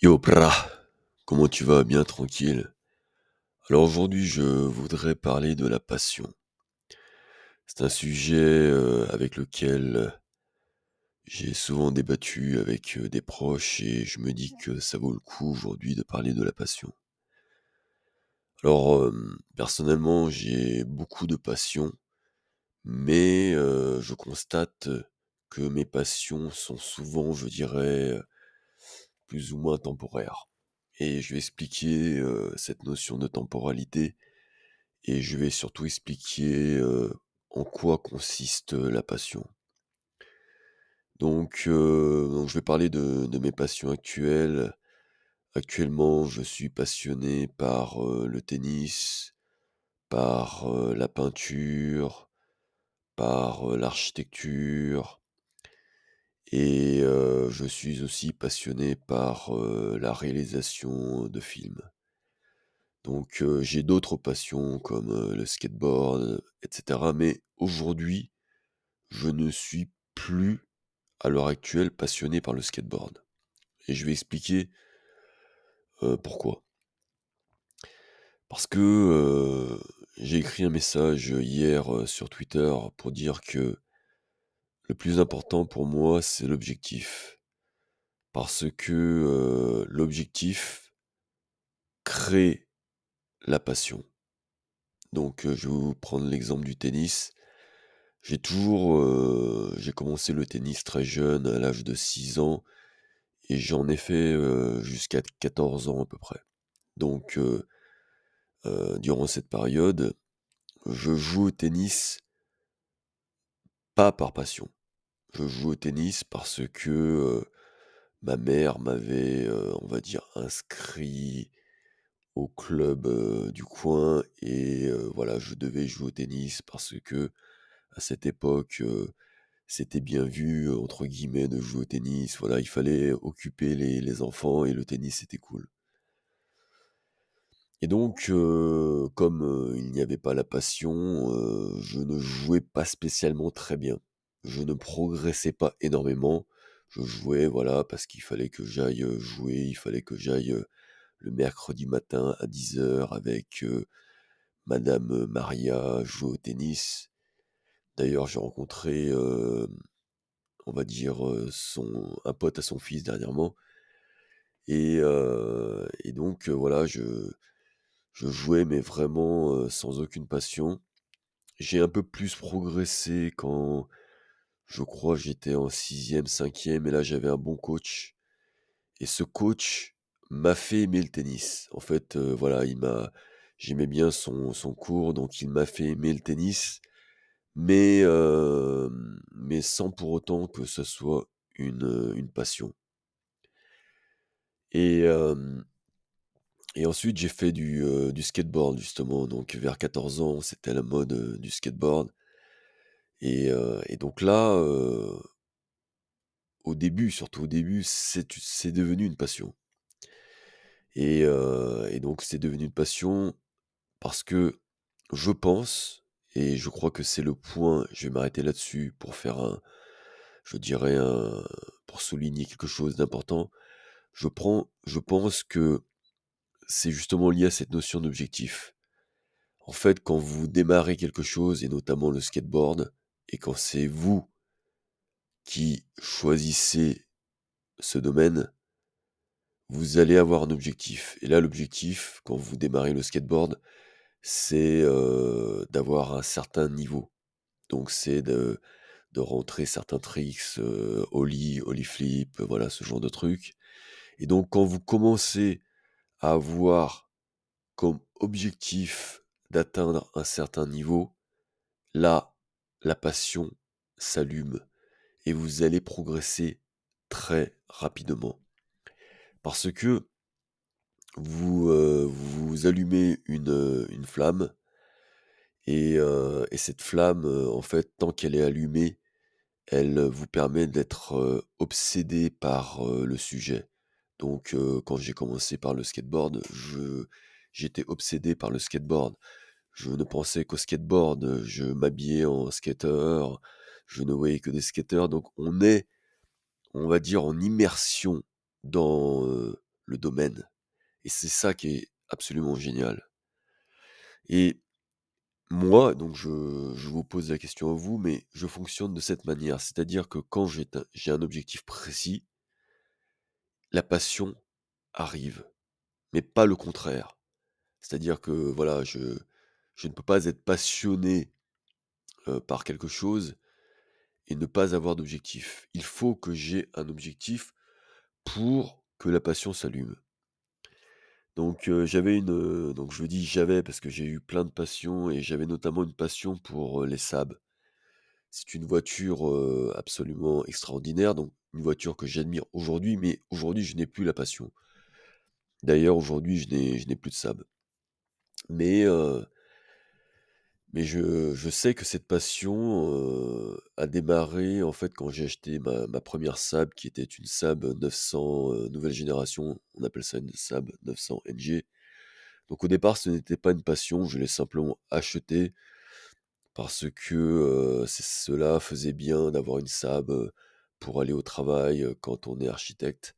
Yo, pra, comment tu vas? Bien tranquille? Alors aujourd'hui, je voudrais parler de la passion. C'est un sujet, heu, avec lequel j'ai souvent débattu avec, heu, des proches et je me dis que ça vaut le coup aujourd'hui de parler de la passion. Alors, personnellement, j'ai beaucoup de passion, mais je constate que mes passions sont souvent, je dirais, plus ou moins temporaires et je vais expliquer, heu, cette notion de temporalité et je vais surtout expliquer, heu, en quoi consiste, heu, la passion. Donc je vais parler de mes passions actuelles. Actuellement, je suis passionné par, le tennis, par, la peinture, par, l'architecture et je suis aussi passionné par, la réalisation de films. Donc j'ai d'autres passions comme, le skateboard, et cetera, mais aujourd'hui, je ne suis plus, à l'heure actuelle, passionné par le skateboard et je vais expliquer, pourquoi. Parce que, j'ai écrit un message, hier, sur Twitter pour dire que le plus important pour moi, c'est l'objectif. Parce que, l'objectif crée la passion. Donc, je vais vous prendre l'exemple du tennis. J'ai toujours, j'ai commencé le tennis très jeune, à l'âge de 6 ans et j'en ai fait, jusqu'à 14 ans à peu près. Donc, durant cette période, je joue au tennis pas par passion. Je joue au tennis parce que, ma mère m'avait, on va dire inscrit au club, du coin et voilà, je devais jouer au tennis parce que à cette époque, c'était bien vu, entre guillemets, de jouer au tennis. Voilà, il fallait occuper les enfants et le tennis, c'était cool. Et donc, comme, il n'y avait pas la passion, je ne jouais pas spécialement très bien. Je ne progressais pas énormément. Je jouais, voilà, parce qu'il fallait que j'aille, heu, jouer, il fallait que j'aille, heu, le mercredi matin à 10:00 avec, heu, madame, Maria jouer au tennis. D'ailleurs, j'ai rencontré, on va dire, son un pote à son fils dernièrement et et donc, voilà, je je jouais mais vraiment, sans aucune passion. J'ai un peu plus progressé quand je crois j'étais en 6e, 5e et là j'avais un bon coach et ce coach m'a fait aimer le tennis. En fait, heu, voilà, il m'a j'aimais bien son cours donc il m'a fait aimer le tennis mais hem, mais sans pour autant que ce soit une, heu, une passion. Et ensuite j'ai fait du, du skateboard justement donc vers 14 ans, c'était la mode, du skateboard et donc là, au début, surtout au début, c'est devenu une passion. Et donc c'est devenu une passion parce que je pense et je crois que c'est le point, je vais m'arrêter là-dessus pour faire un je dirais un pour souligner quelque chose d'important. Je je pense que c'est justement lié à cette notion d'objectif. En fait, quand vous démarrez quelque chose et notamment le skateboard et quand c'est vous qui choisissez ce domaine vous allez avoir un objectif et là, l'objectif, quand vous démarrez le skateboard, c'est, heu, d'avoir un certain niveau. Donc c'est de de rentrer certains tricks, heu, ollie, ollie flip, voilà, ce genre de trucs et donc quand vous commencez à avoir comme objectif d'atteindre un certain niveau, là, la passion s'allume et vous allez progresser très rapidement. Parce que vous, heu, vous allumez une, une flamme et heu et cette flamme, en fait, tant qu'elle est allumée, elle vous permet d'être, obsédé par, le sujet. Donc quand j'ai commencé par le skateboard, j'étais obsédé par le skateboard. Je ne pensais qu'au skateboard, je m'habillais en skater, je ne voyais que des skateurs donc on est, on va dire, en immersion dans, le domaine et c'est ça qui est absolument génial. Et moi, donc je je vous pose la question à vous, mais je fonctionne de cette manière. C'est-à-dire que quand j'ai un j'ai un objectif précis la passion arrive, mais pas le contraire. C'est-à-dire que voilà, je je ne peux pas être passionné, par quelque chose et ne pas avoir d'objectif. Il faut que j'ai un objectif pour que la passion s'allume. Donc j'avais une, donc je dis «j'avais» parce que j'ai eu plein de passions et j'avais notamment une passion pour, les Saab. C'est une voiture, absolument extraordinaire, donc une voiture que j'admire aujourd'hui, mais aujourd'hui je n'ai plus la passion. D'ailleurs aujourd'hui je n'ai plus de Saab. Mais mais je sais que cette passion, a démarré en fait quand j'ai acheté ma 1re Saab qui était une Saab 900, heu, nouvelle génération. On appelle ça une Saab 900 NG. Donc au départ ce n'était pas une passion, je l'ai simplement achetée parce que, cela faisait bien d'avoir une Saab, pour aller au travail, quand on est architecte.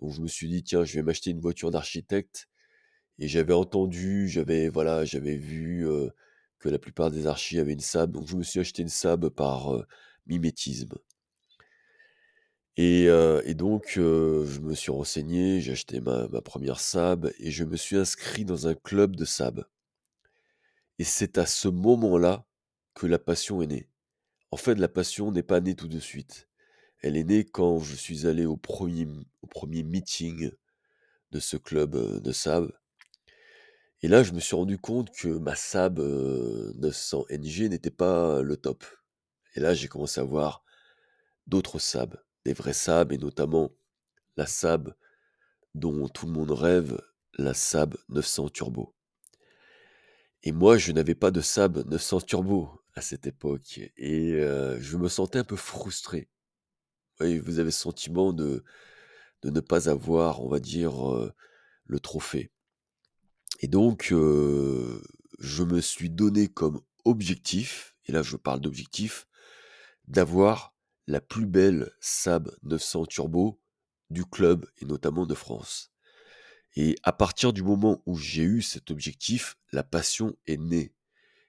Donc je me suis dit: «Tiens, je vais m'acheter une voiture d'architecte» et j'avais entendu, j'avais voilà, j'avais vu, que la plupart des archis avaient une Saab, donc je me suis acheté une Saab par, heu, mimétisme. Et et donc heu, je me suis renseigné, j'ai acheté ma 1re Saab et je me suis inscrit dans un club de Saab. Et c'est à ce moment-là que la passion est née. En fait, la passion n'est pas née tout de suite. Elle est née quand je suis allé au 1er m au 1er meeting de ce club, de Saab et là, je me suis rendu compte que ma heu, 900 NG n'était pas le top. Et là, j'ai commencé à voir d'autres Saab, des vraies Saab et notamment la Saab dont tout le monde rêve, la Saab 900 turbo. Et moi, je n'avais pas de Saab 900 turbo à cette époque et je me sentais un peu frustré. Vous avez ce sentiment de ne pas avoir, on va dire, le trophée. Et donc je me suis donné comme objectif, et là je parle d'objectif, d'avoir la plus belle Saab 900 turbo du club et notamment de France. Et à partir du moment où j'ai eu cet objectif, la passion est née.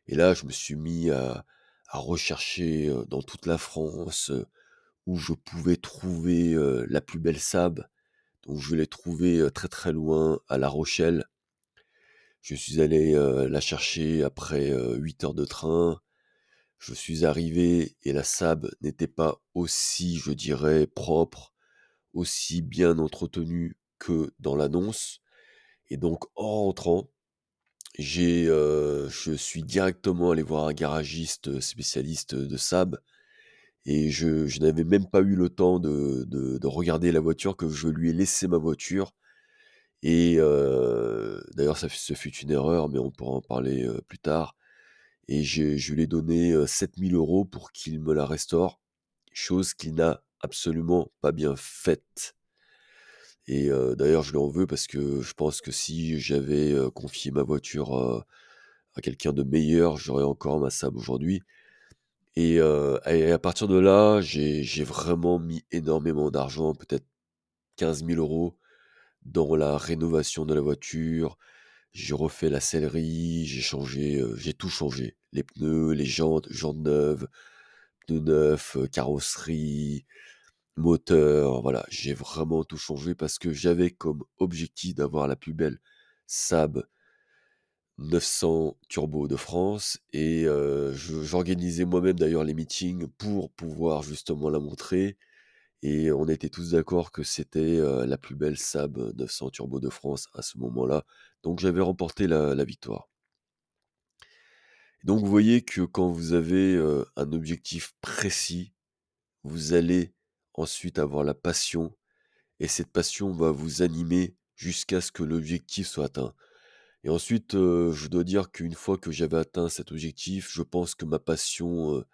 Et là, je me suis mis à rechercher, dans toute la France, où je pouvais trouver, la plus belle Saab. Donc je l'ai trouvée, très, très loin, à La Rochelle. Je suis allé, la chercher après, heu, 8 heures de train. Je suis arrivé et la Saab n'était pas aussi, je dirais, propre, aussi bien entretenue que dans l'annonce. Et donc en rentrant, j'ai, je suis directement allé voir un garagiste spécialiste de Saab et je n'avais même pas eu le temps de regarder la voiture que je lui ai laissé ma voiture et d'ailleurs ce fut une erreur, mais on pourra en parler, plus tard. Et je lui ai donné, heu, 7 000 € pour qu'il me la restaure, chose qu'il n'a absolument pas bien faite. Et d'ailleurs je lui en veux parce que je pense que si j'avais, confié ma voiture, à quelqu'un de meilleur, j'aurais encore ma Saab aujourd'hui. Et et à partir de là, j'ai vraiment mis énormément d'argent, peut-être 15 000 € dans la rénovation de la voiture. J'ai refait la sellerie, j'ai changé, j'ai tout changé. Les pneus, les jantes, jantes neuves, pneus neufs, carrosserie, moteur, voilà, j'ai vraiment tout changé parce que j'avais comme objectif d'avoir la plus belle Saab 900 turbo de France et j'organisais moi-même d'ailleurs les meetings pour pouvoir justement la montrer et on était tous d'accord que c'était, la plus belle Saab 900 turbo de France à ce moment-là. Donc j'avais remporté la victoire. Donc vous voyez que quand vous avez, un objectif précis, vous allez ensuite avoir la passion et cette passion va vous animer jusqu'à ce que l'objectif soit atteint. Et ensuite, je dois dire qu'une fois que j'avais atteint cet objectif, je pense que ma passion,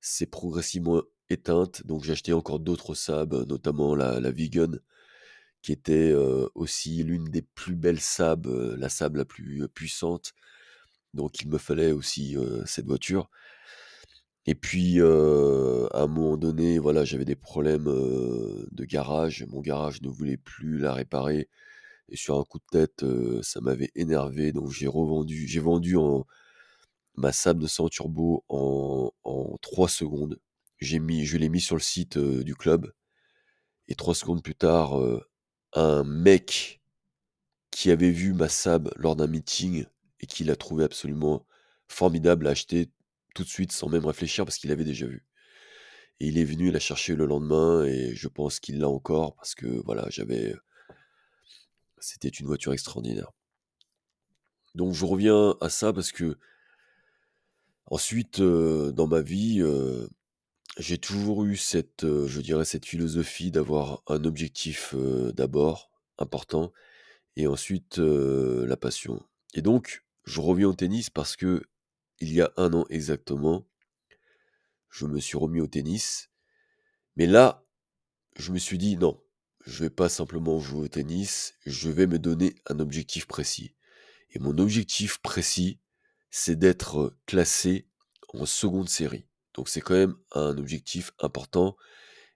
s'est progressivement éteinte. Donc j'ai encore d'autres Saab, notamment la la qui était, heu, aussi l'une des plus belles Saab, heu, la Saab la plus, heu, puissante. Donc il me fallait aussi, cette voiture. Et puis, à un moment donné, voilà, j'avais des problèmes, de garage. Mon garage ne voulait plus la réparer. et sur un coup de tête, ça m'avait énervé donc j'ai revendu j'ai vendu en ma Saab 900 turbo en en 3 secondes. J'ai mis je l'ai mis sur le site, du club et 3 secondes plus tard, un mec qui avait vu ma Saab lors d'un meeting et qui l'a trouvé absolument formidable, l'a acheté tout de suite sans même réfléchir parce qu'il l'avait déjà vu et il est venu la chercher le lendemain et je pense qu'il l'a encore parce que voilà, j'avais c'était une voiture extraordinaire. Donc je reviens à ça parce que ensuite, dans ma vie, j'ai toujours eu cette, heu, je dirais cette philosophie d'avoir un objectif, heu, d'abord, important et ensuite, heu, la passion. Et donc je reviens au tennis parce qu'il y a 1 an exactement je me suis remis au tennis, mais là, je me suis dit: «Non, je vais pas simplement jouer au tennis, je vais me donner un objectif précis» et mon objectif précis, c'est d'être classé en seconde série. Donc c'est quand même un objectif important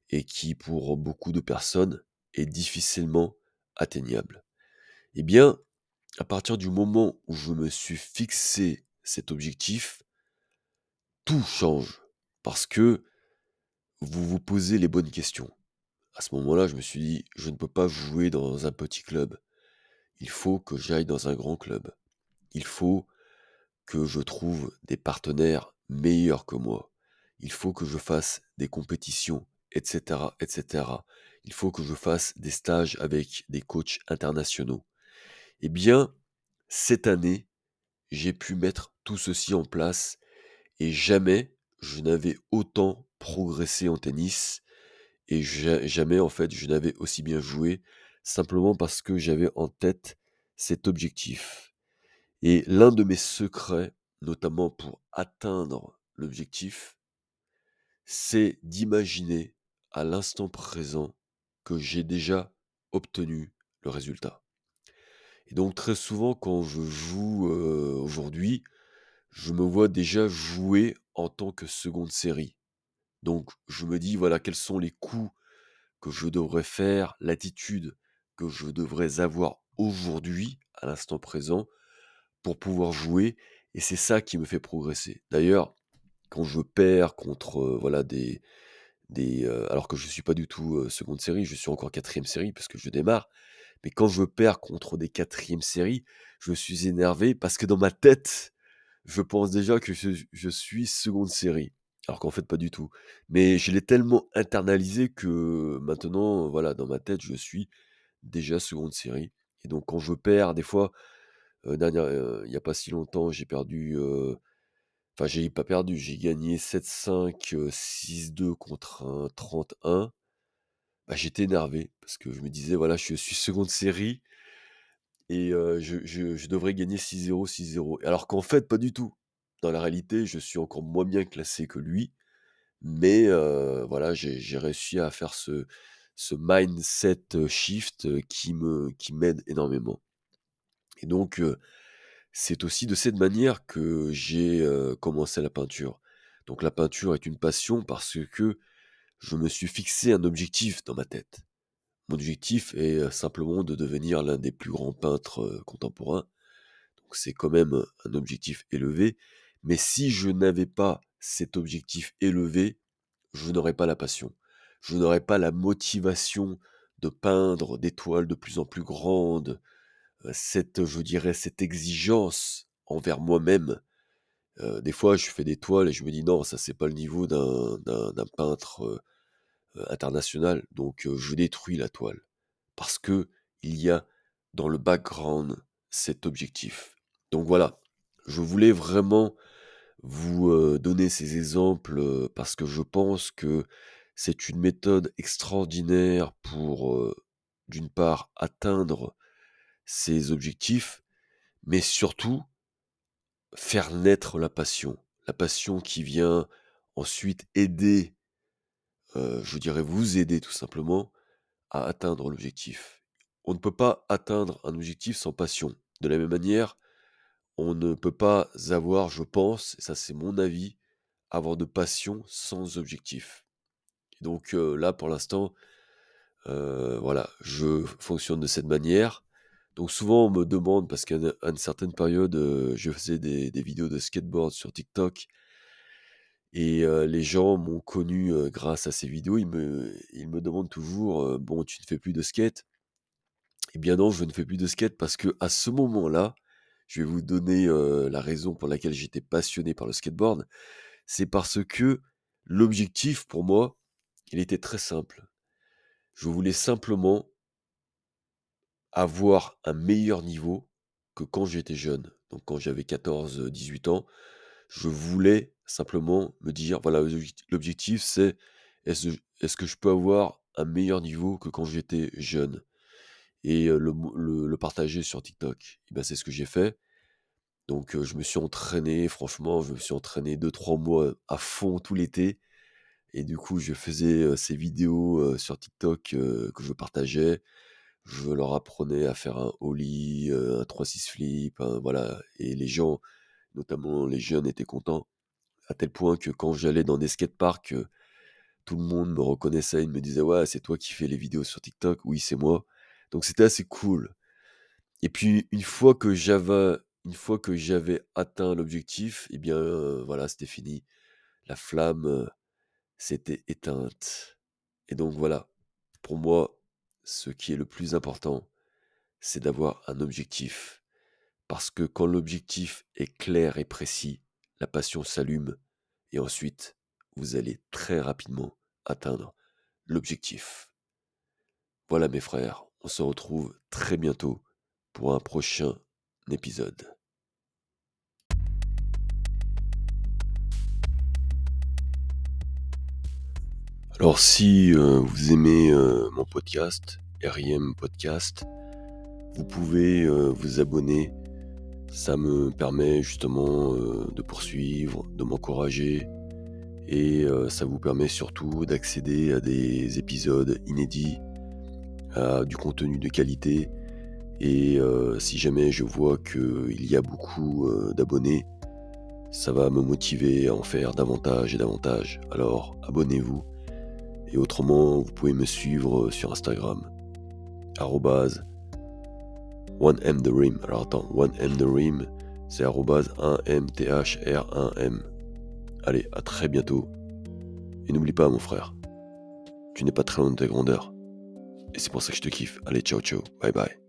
et qui, pour beaucoup de personnes, est difficilement atteignable. Et bien, à partir du moment où je me suis fixé cet objectif tout change parce que vous vous posez les bonnes questions. À ce moment-là, je me suis dit: «Je ne peux pas jouer dans un petit club. Il faut que j'aille dans un grand club. Il faut que je trouve des partenaires meilleurs que moi. Il faut que je fasse des compétitions et cetera et cetera. Il faut que je fasse des stages avec des coachs internationaux» et bien, cette année, j'ai pu mettre tout ceci en place et jamais je n'avais autant progressé en tennis et ja jamais, en fait, je n'avais aussi bien joué, simplement parce que j'avais en tête cet objectif et l'un de mes secrets, notamment pour atteindre l'objectif c'est d'imaginer à l'instant présent que j'ai déjà obtenu le résultat et donc très souvent quand je joue, heu, aujourd'hui, je me vois déjà jouer en tant que seconde série. Donc je me dis: «Voilà, quels sont les coups que je devrais faire, l'attitude que je devrais avoir aujourd'hui, à l'instant présent, pour pouvoir jouer» et c'est ça qui me fait progresser. D'ailleurs, quand je perds contre, voilà des alors que je suis pas du tout, seconde série, je suis encore 4e série parce que je démarre, mais quand je perds contre des 4e série, je suis énervé parce que dans ma tête, je pense déjà que je suis seconde série, alors qu'en fait pas du tout. Mais je l'ai tellement internalisé que maintenant, voilà, dans ma tête, je suis déjà seconde série et donc quand je perds des fois, il y a pas si longtemps, j'ai perdu, enfin j'ai pas perdu, j'ai gagné 7-5, heu, 6-2 contre un 31. Bah, j'étais énervé parce que je me disais: «Voilà, je suis seconde série et heu, je devrais gagner 6-0, 6-0» alors qu'en fait pas du tout. Dans la réalité, je suis encore moins bien classé que lui, mais heu, voilà, j'ai réussi à faire ce mindset shift qui qui m'aide énormément et donc c'est aussi de cette manière que j'ai, commencé la peinture. Donc la peinture est une passion parce que je me suis fixé un objectif dans ma tête. Mon objectif est, simplement de devenir l'un des plus grands peintres, contemporains. Donc c'est quand même un objectif élevé, mais si je n'avais pas cet objectif élevé, je n'aurais pas la passion. Je n'aurais pas la motivation de peindre des toiles de plus en plus grandes, cette, je dirais, cette exigence envers moi-même. Heu, des fois, je fais des toiles et je me dis: «Non, ça c'est pas le niveau d'un peintre, heu, international», donc je détruis la toile parce qu'il y a dans le background cet objectif. Donc voilà, je voulais vraiment vous, donner ces exemples, parce que je pense que c'est une méthode extraordinaire pour, d'une part atteindre ses objectifs, mais surtout faire naître la passion. La passion qui vient ensuite aider, heu, je dirais vous aider tout simplement à atteindre l'objectif. On ne peut pas atteindre un objectif sans passion. De la même manière, on ne peut pas avoir, je pense, et ça c'est mon avis, avoir de passion sans objectif. Donc heu, là pour l'instant, heu, voilà, je fonctionne de cette manière. Donc souvent on me demande, parce qu'à une, certaine période, euh, je faisais des, vidéos de skateboard sur TikTok et euh, les gens m'ont connu euh, grâce à ces vidéos. Ils me, ils me demandent toujours, bon, tu ne fais plus de skate? Eh bien non, je ne fais plus de skate parce que à ce moment-là, je vais vous donner la raison pour laquelle j'étais passionné par le skateboard. C'est parce que l'objectif pour moi, il était très simple. Je voulais simplement avoir un meilleur niveau que quand j'étais jeune. Donc quand j'avais 14-18 ans, je voulais simplement me dire, voilà, l'objectif- c'est est-ce est-ce que je peux avoir un meilleur niveau que quand j'étais jeune? Et euh, le, le- partager sur TikTok. Ben, c'est ce que j'ai fait. Donc euh, je me suis entraîné, franchement, je me suis entraîné deux trois mois à fond tout l'été. Et du coup, je faisais euh, ces vidéos euh, sur TikTok euh, que je partageais. Je leur apprenais à faire un ollie, euh, un 3-6 flip, un- voilà. Et les gens, notamment les jeunes, étaient contents. À tel point que quand j'allais dans des skateparks, euh, tout le monde me reconnaissait. Ils me disaient, ouais, c'est toi qui fais les vidéos sur TikTok. Oui, c'est moi. Donc c'était assez cool. Et puis une fois que j'avais, une fois que j'avais atteint l'objectif, eh bien euh, voilà, c'était fini. La flamme s'était éteinte. Et donc voilà, pour moi, ce qui est le plus important, c'est d'avoir un objectif. Parce que quand l'objectif est clair et précis, la passion s'allume et ensuite, vous allez très rapidement atteindre l'objectif. Voilà mes frères, on se retrouve très bientôt pour un prochain épisode. Alors si euh, vous aimez euh, mon podcast, RIM Podcast, vous pouvez euh, vous abonner. Ça me permet justement de poursuivre, de m'encourager et ça vous permet surtout d'accéder à des épisodes inédits, à du contenu de qualité. Et si jamais je vois qu'il y a beaucoup d'abonnés, ça va me motiver à en faire davantage et davantage. Alors abonnez-vous. Et autrement, vous pouvez me suivre sur Instagram. arrobase 1mtherim. Alors attends, 1mtherim, c'est arrobase 1mthr1m. Allez, à très bientôt. Et n'oublie pas, mon frère, tu n'es pas très loin de ta grandeur. Et c'est pour ça que je te kiffe. Allez, ciao, ciao. Bye bye.